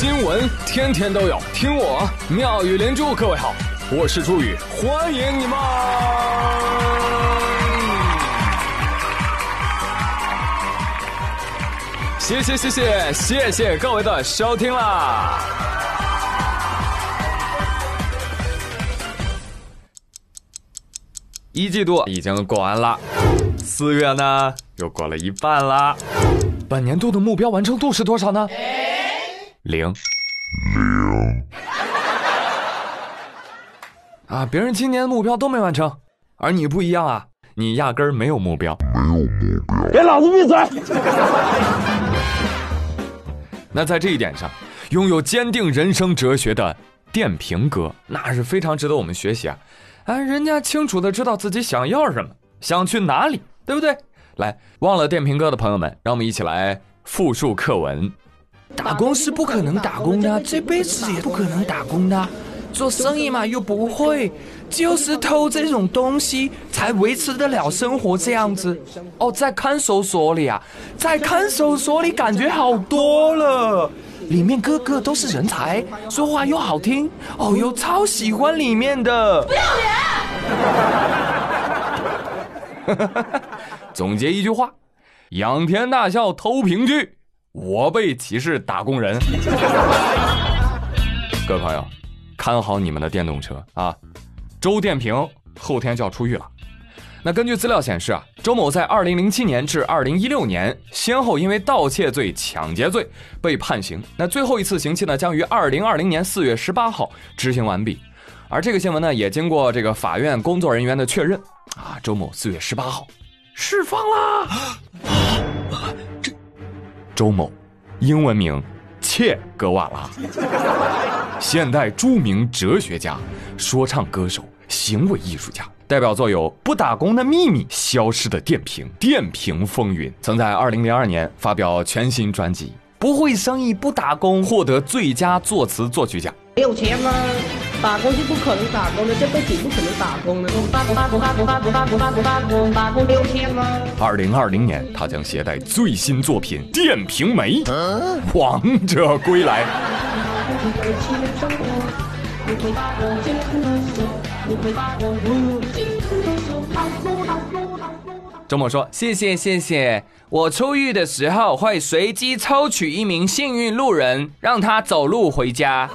新闻天天都有，听我妙语连珠。各位好，我是朱宇，欢迎你们！谢谢谢谢谢谢各位的收听啦！一季度已经过完了，四月呢又过了一半啦。本年度的目标完成度是多少呢？零。零。啊，别人今年的目标都没完成，而你不一样啊，你压根儿没有目标。没有目标。给老子闭嘴！那在这一点上，拥有坚定人生哲学的电瓶哥，那是非常值得我们学习啊！哎，人家清楚的知道自己想要什么，想去哪里，对不对？来，忘了电瓶哥的朋友们，让我们一起来复述课文。打工是不可能打工的，这辈子也不可能打工的。做生意嘛又不会，就是偷这种东西才维持得了生活这样子。哦，在看守所里啊，在看守所里感觉好多了，里面个个都是人才，说话又好听。哦哟，超喜欢里面的。不要脸！总结一句话：仰天大笑偷屏剧，我被歧视打工人？各位朋友，看好你们的电动车啊！周电平后天就要出狱了。那根据资料显示啊，周某在2007年至2016年先后因为盗窃罪、抢劫罪被判刑。那最后一次刑期呢，将于2020年4月18号执行完毕。而这个新闻呢，也经过这个法院工作人员的确认啊，周某4月18号。释放啦！周某，英文名切格瓦拉，现代著名哲学家、说唱歌手、行为艺术家，代表作有《不打工的秘密》《消失的电瓶》《电瓶风云》，曾在二零零二年发表全新专辑《不会生意不打工》，获得最佳作词作曲奖。没有钱吗？打工是不可能打工的，这辈子不可能打工的。打工打工打工打工打工打工打工打工没有钱吗？二零二零年，他将携带最新作品《电瓶梅》王者归来。周末说：“谢谢谢谢，我出狱的时候会随机抽取一名幸运路人，让他走路回家。”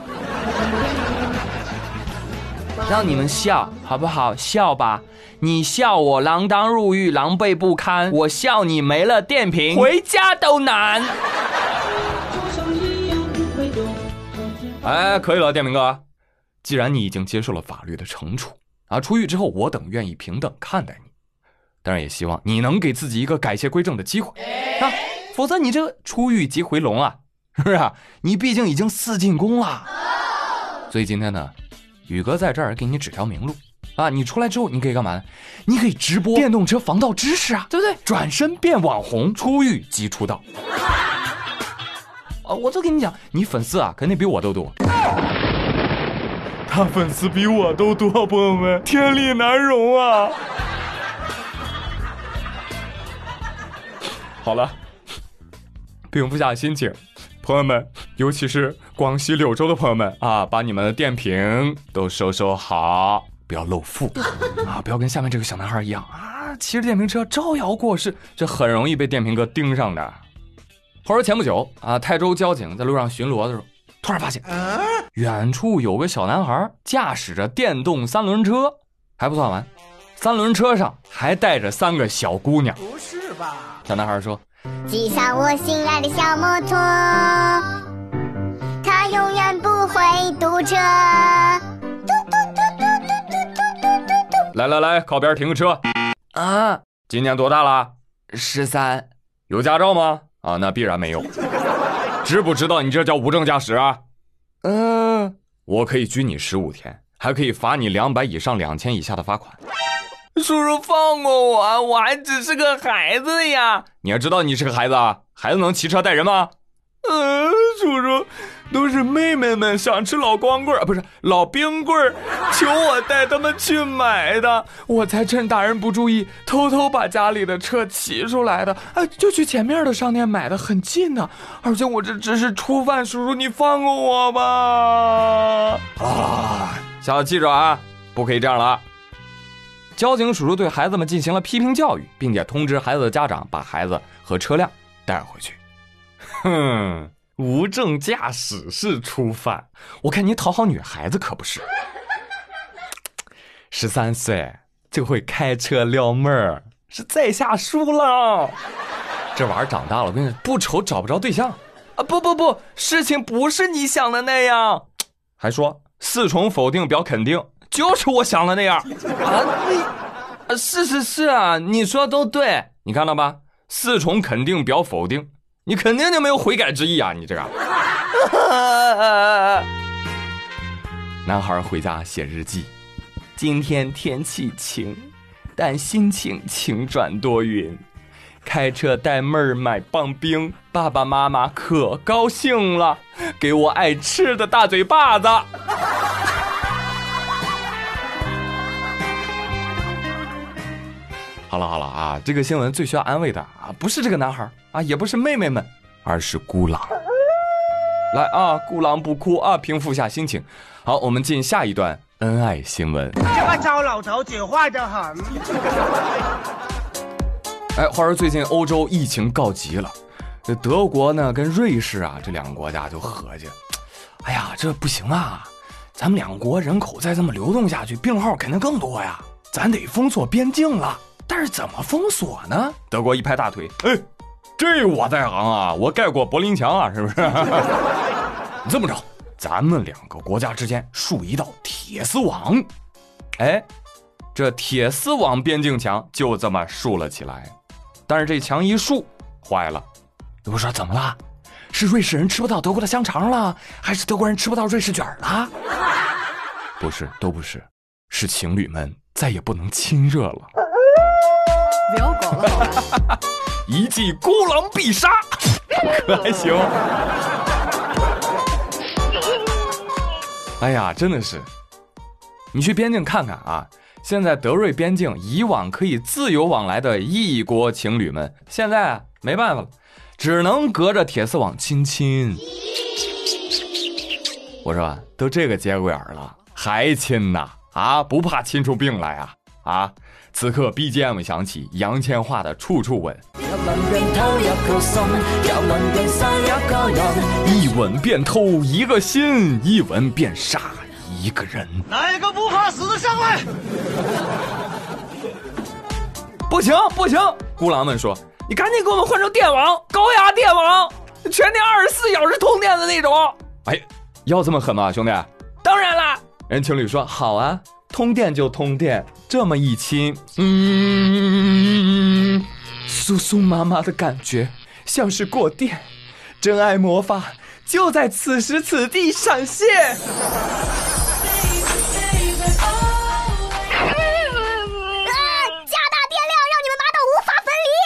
让你们笑好不好？笑吧，你笑我锒铛入狱，狼狈不堪；我笑你没了电瓶，回家都难。哎，可以了，电瓶哥，既然你已经接受了法律的惩处啊，出狱之后我等愿意平等看待你，当然也希望你能给自己一个改邪归正的机会啊，否则你这出狱即回笼啊，是不是？你毕竟已经四进宫了，所以今天呢。宇哥在这儿给你指条明路啊！你出来之后，你可以干嘛呢？你可以直播电动车防盗知识啊，对不对？转身变网红，出狱即出道。啊，我就跟你讲，你粉丝啊，肯定比我都多。他粉丝比我都多，朋友们，天理难容啊！好了，平复下心情。朋友们，尤其是广西柳州的朋友们啊，把你们的电瓶都收收好，不要露富 啊！不要跟下面这个小男孩一样啊，骑着电瓶车招摇过市，这很容易被电瓶哥盯上的。话说前不久啊，泰州交警在路上巡逻的时候，突然发现远处有个小男孩驾驶着电动三轮车，还不算完，三轮车上还带着三个小姑娘。不是吧？小男孩说。骑上我心爱的小摩托，它永远不会堵车。嘟嘟嘟嘟嘟嘟嘟嘟嘟来来来，靠边停个车。啊，今年多大了？十三。有驾照吗？啊，那必然没有。知不知道你这叫无证驾驶啊？嗯，我可以拘你十五天，还可以罚你两百以上两千以下的罚款。叔叔放过我，我还只是个孩子呀！你还知道你是个孩子啊，孩子能骑车带人吗？嗯，叔叔，都是妹妹们想吃老光棍儿，不是老冰棍儿，求我带他们去买的，我才趁大人不注意，偷偷把家里的车骑出来的。啊，就去前面的商店买的，很近呢。而且我这只是初犯，叔叔你放过我吧！啊，小记住啊，不可以这样了！交警叔叔对孩子们进行了批评教育，并且通知孩子的家长把孩子和车辆带回去。哼，无证驾驶是初犯，我看你讨好女孩子可不是。十三岁就会开车撩妹儿，是在下输了。这玩意儿长大了，我跟你说，不愁找不着对象啊！不不不，事情不是你想的那样。还说四重否定表肯定。就是我想的那样啊！你啊，是是是啊，你说的都对，你看到吧？四重肯定表否定，你肯定就没有悔改之意啊！你这个。男孩回家写日记，今天天气晴，但心情晴转多云。开车带妹儿买棒冰，爸爸妈妈可高兴了，给我爱吃的大嘴巴子。好了好了啊，这个新闻最需要安慰的啊，不是这个男孩啊，也不是妹妹们，而是孤狼。来啊，孤狼不哭啊，平复下心情。好，我们进下一段恩爱新闻。这个糟老头子坏得很。哎，话说最近欧洲疫情告急了，这德国呢跟瑞士啊这两个国家就合计，哎呀，这不行啊，咱们两国人口再这么流动下去，病号肯定更多呀，咱得封锁边境了。但是怎么封锁呢？德国一拍大腿，哎，这我在行啊，我盖过柏林墙啊，是不是？这么着，咱们两个国家之间竖一道铁丝网，哎，这铁丝网边境墙就这么竖了起来。但是这墙一竖，坏了。我说怎么了？是瑞士人吃不到德国的香肠了，还是德国人吃不到瑞士卷了？不是，都不是，是情侣们再也不能亲热了。不要搞了，一记孤狼必杀，可还行？哎呀，真的是，你去边境看看啊！现在德瑞边境以往可以自由往来的异国情侣们，现在没办法了，只能隔着铁丝网亲亲。我说，都这个节骨眼了，还亲呐？啊，不怕亲出病来啊？啊？此刻 BGM 响起，杨千嬅的《处处吻》，一吻便偷一个心，一吻便杀一个人。哪个不怕死的上来？不行不行！孤狼们说：“你赶紧给我们换成电网，高压电网，全天二十四小时通电的那种。”哎，要这么狠吗，兄弟？当然啦！人情侣说：“好啊。”通电就通电，这么一亲，嗯，酥酥麻麻的感觉像是过电，真爱魔法就在此时此地闪现。加大电量，让你们麻到无法分离。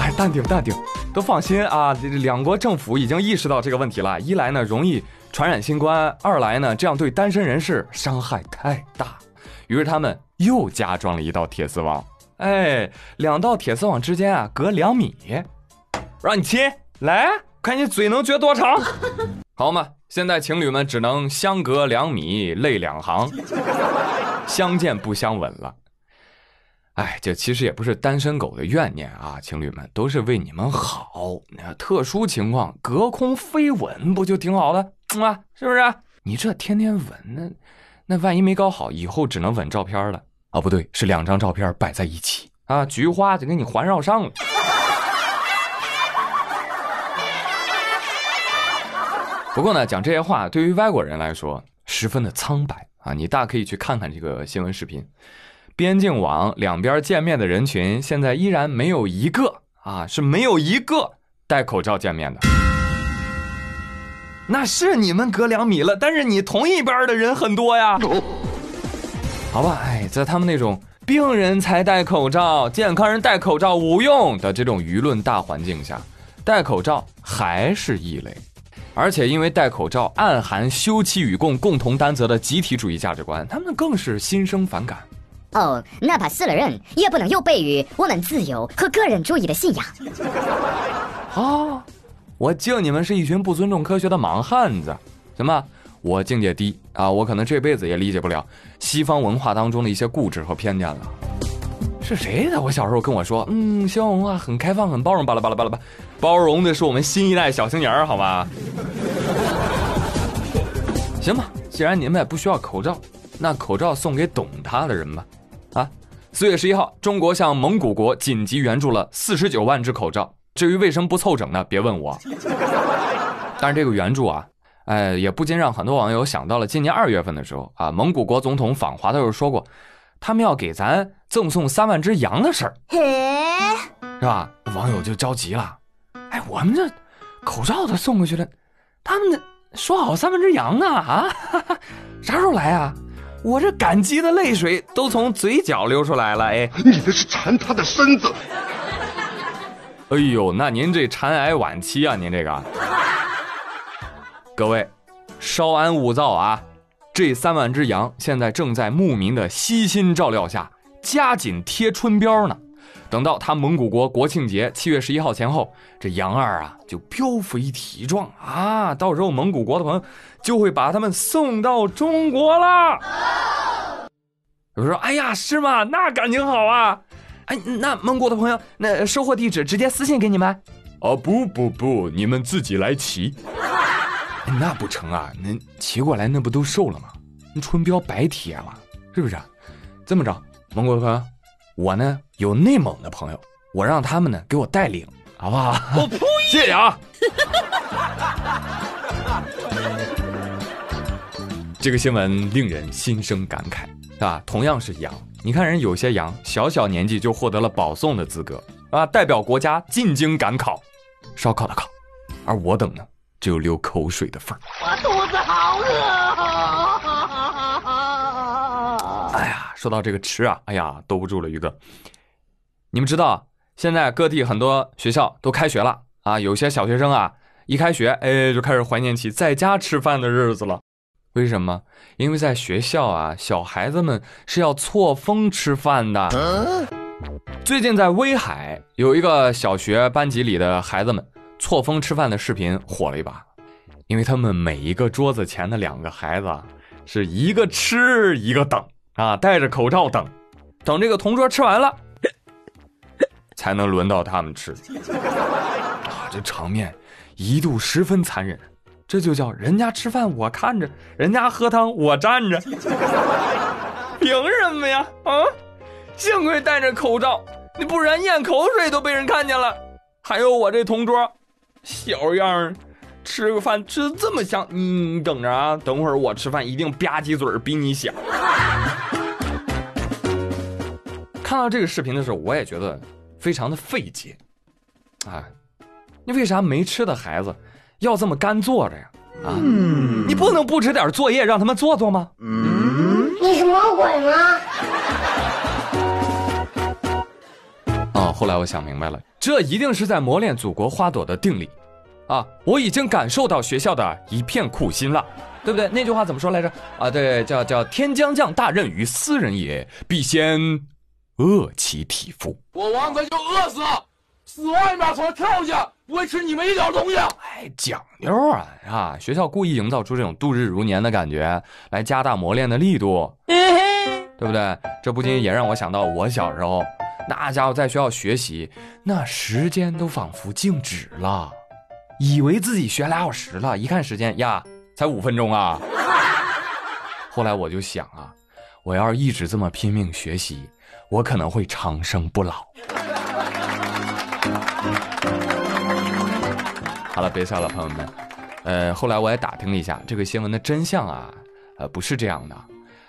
哎，淡定淡定，都放心啊！两国政府已经意识到这个问题了，一来呢容易。传染新冠，二来呢，这样对单身人士伤害太大，于是他们又加装了一道铁丝网。哎，两道铁丝网之间啊，隔两米，让你亲，来，看你嘴能撅多长。好嘛，现在情侣们只能相隔两米，泪两行，相见不相吻了。哎，这其实也不是单身狗的怨念啊，情侣们都是为你们好。特殊情况，隔空飞吻不就挺好的？啊，是不是？你这天天吻，那那万一没搞好，以后只能吻照片了。啊，不对，是两张照片摆在一起啊，菊花就给你环绕上了。不过呢，讲这些话对于外国人来说十分的苍白啊，你大可以去看看这个新闻视频。边境网两边见面的人群，现在依然没有一个啊，是没有一个戴口罩见面的。那是你们隔两米了，但是你同一边的人很多呀。好吧，哎，在他们那种病人才戴口罩，健康人戴口罩无用的这种舆论大环境下，戴口罩还是异类。而且因为戴口罩暗含休戚与共、共同担责的集体主义价值观，他们更是心生反感。哦，哪怕死了人，也不能有悖于我们自由和个人主义的信仰。啊！我敬你们是一群不尊重科学的莽汉子。行吧？我境界低啊！我可能这辈子也理解不了西方文化当中的一些固执和偏见了。是谁在我小时候跟我说，嗯，西方文化很开放、很包容，巴拉巴拉巴拉巴，包容的是我们新一代小青年儿，好吗？行吧，既然你们也不需要口罩，那口罩送给懂它的人吧。啊，四月十一号，中国向蒙古国紧急援助了四十九万只口罩。至于为什么不凑整呢？别问我。但是这个援助啊。哎，也不禁让很多网友想到了今年二月份的时候啊，蒙古国总统访华的时候说过，他们要给咱赠送三万只羊的事儿，是吧？网友就着急了，哎，我们这口罩都送过去了，他们说好三万只羊呢啊，啥时候来啊？我这感激的泪水都从嘴角流出来了，哎，你这是馋他的身子。哎呦，那您这馋癌晚期啊，您这个。各位，稍安勿躁啊！这三万只羊现在正在牧民的悉心照料下，加紧贴春膘呢。等到他蒙古国国庆节七月十一号前后，这羊二啊就膘肥体壮啊，到时候蒙古国的朋友就会把他们送到中国了。有人说：“哎呀，是吗？那感情好啊！哎，那蒙古的朋友，那收货地址直接私信给你们。”哦，不不不，你们自己来骑。那不成啊！那骑过来那不都瘦了吗？那春膘白贴了，是不是？这么着，蒙古的朋友，我呢有内蒙的朋友，我让他们呢给我带领，好不好？我呸！谢谢啊。这个新闻令人心生感慨，啊？同样是羊，你看人有些羊小小年纪就获得了保送的资格，啊，代表国家进京赶考，烧烤的烤，而我等呢？只有流口水的份儿。说到这个吃啊，哎呀，兜不住了，宇哥。你们知道，现在各地很多学校都开学了啊，有些小学生啊，一开学，哎，就开始怀念起在家吃饭的日子了。为什么？因为在学校啊，小孩子们是要错峰吃饭的。最近在威海有一个小学班级里的孩子们。错峰吃饭的视频火了一把，因为他们每一个桌子前的两个孩子是一个吃一个等啊，戴着口罩等，等这个同桌吃完了，才能轮到他们吃。啊，这场面一度十分残忍，这就叫人家吃饭我看着，人家喝汤我站着，凭什么呀？啊，幸亏戴着口罩，你不然咽口水都被人看见了。还有我这同桌。小样儿，吃个饭吃的这么香，你等着啊！等会儿我吃饭一定吧唧嘴比你响。看到这个视频的时候，我也觉得非常的费解啊！你为啥没吃的孩子要这么干坐着呀？啊，你不能布置点作业让他们做做吗？嗯你是魔鬼吗？哦，后来我想明白了。这一定是在磨练祖国花朵的定力，啊！我已经感受到学校的一片苦心了，对不对？那句话怎么说来着？啊，对，叫叫天将降大任于斯人也，必先饿其体肤。我王子就饿死，死外面从跳下，不会吃你们一点东西。哎，讲究啊啊！学校故意营造出这种度日如年的感觉，来加大磨练的力度，对不对？这不禁也让我想到我小时候。那家伙在学校学习，那时间都仿佛静止了，以为自己学俩小时了，一看时间呀，才五分钟啊。后来我就想啊，我要是一直这么拼命学习，我可能会长生不老。好了，别笑了，朋友们。呃，后来我也打听了一下这个新闻的真相啊，呃，不是这样的。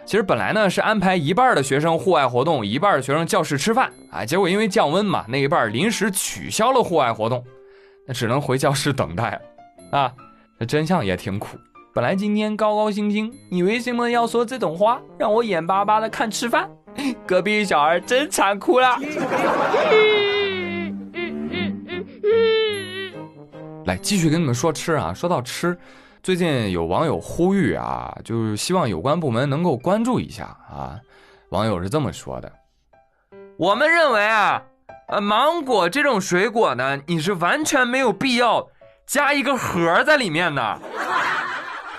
其实本来呢是安排一半的学生户外活动，一半的学生教室吃饭，啊，结果因为降温嘛，那一半临时取消了户外活动，那只能回教室等待了，啊，这真相也挺苦。本来今天高高兴兴，你为什么要说这种话，让我眼巴巴的看吃饭？隔壁小孩真馋哭了！来，继续跟你们说吃啊。说到吃，最近有网友呼吁啊，就是希望有关部门能够关注一下啊。网友是这么说的：我们认为啊，呃，芒果这种水果呢，你是完全没有必要加一个核在里面的。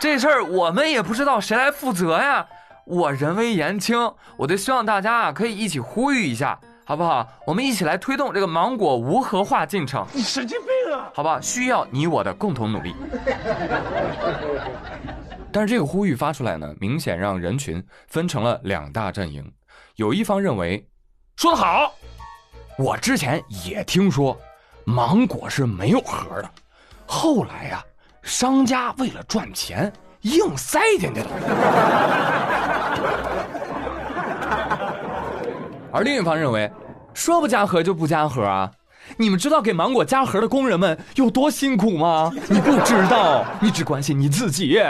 这事儿我们也不知道谁来负责呀。我人微言轻，我就希望大家啊可以一起呼吁一下，好不好？我们一起来推动这个芒果无核化进程。你神经病啊！好吧，需要你我的共同努力。但是这个呼吁发出来呢，明显让人群分成了两大阵营。有一方认为，说得好，我之前也听说芒果是没有核的，后来呀、商家为了赚钱硬塞进去了。而另一方认为，说不加核就不加核啊！你们知道给芒果加核的工人们有多辛苦吗？你不知道，你只关心你自己。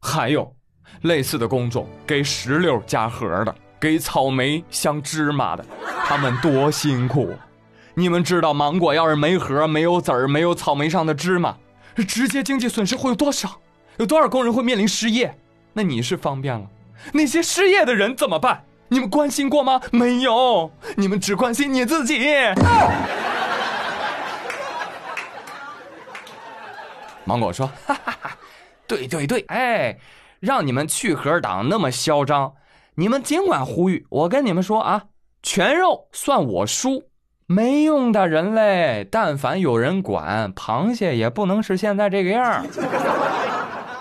还有，类似的工种给石榴加核的，给草莓镶芝麻的，他们多辛苦。你们知道芒果要是没核、没有籽儿、没有草莓上的芝麻，直接经济损失会有多少？有多少工人会面临失业？那你是方便了，那些失业的人怎么办？你们关心过吗？没有，你们只关心你自己。芒果说：“哈哈哈，对对对，哎，让你们去核党那么嚣张，你们尽管呼吁。我跟你们说啊，全肉算我输，没用的人类，但凡有人管，螃蟹也不能是现在这个样儿。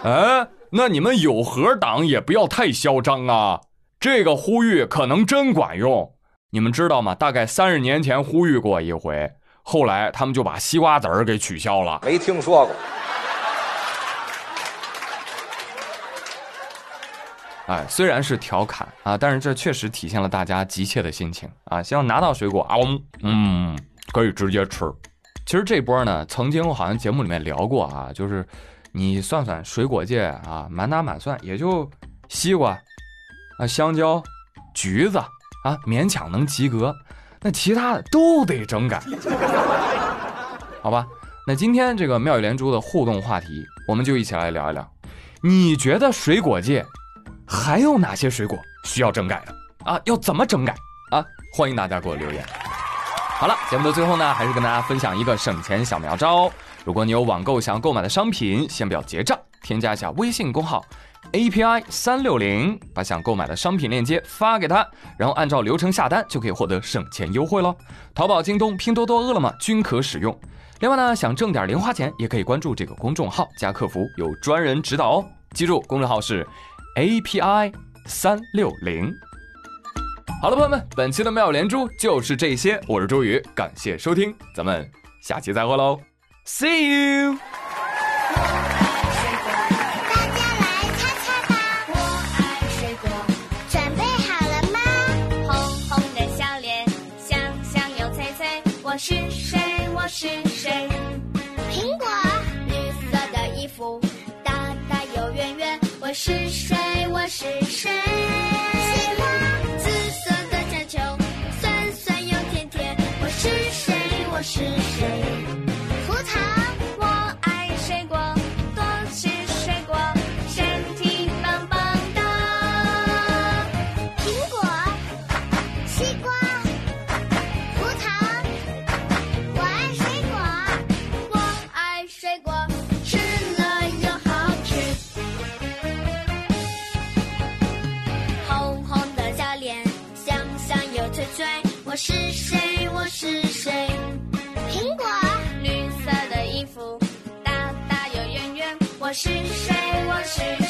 哎，那你们有核党也不要太嚣张啊！这个呼吁可能真管用。你们知道吗？大概三十年前呼吁过一回，后来他们就把西瓜籽儿给取消了。没听说过。哎，虽然是调侃啊，但是这确实体现了大家急切的心情啊！希望拿到水果啊，嗯，可以直接吃。其实这波呢，曾经我好像节目里面聊过啊，就是你算算水果界啊，满打满算也就西瓜啊、香蕉、橘子啊，勉强能及格，那其他的都得整改，好吧？那今天这个妙语连珠的互动话题，我们就一起来聊一聊，你觉得水果界？还有哪些水果需要整改的啊？要怎么整改啊？欢迎大家给我留言。好了，节目的最后呢，还是跟大家分享一个省钱小妙招。如果你有网购想要购买的商品，先不要结账，添加一下微信公号 API 三六零，把想购买的商品链接发给他，然后按照流程下单，就可以获得省钱优惠喽。淘宝、京东、拼多多、饿了么均可使用。另外呢，想挣点零花钱，也可以关注这个公众号，加客服有专人指导哦。记住，公众号是。API 三六零，好了，朋友们，本期的妙连珠就是这些，我是周宇，感谢收听，咱们下期再会喽，See you。大家来猜猜是谁？西瓜，紫色的粘球，酸酸又甜甜，我是谁？我是是谁？我是？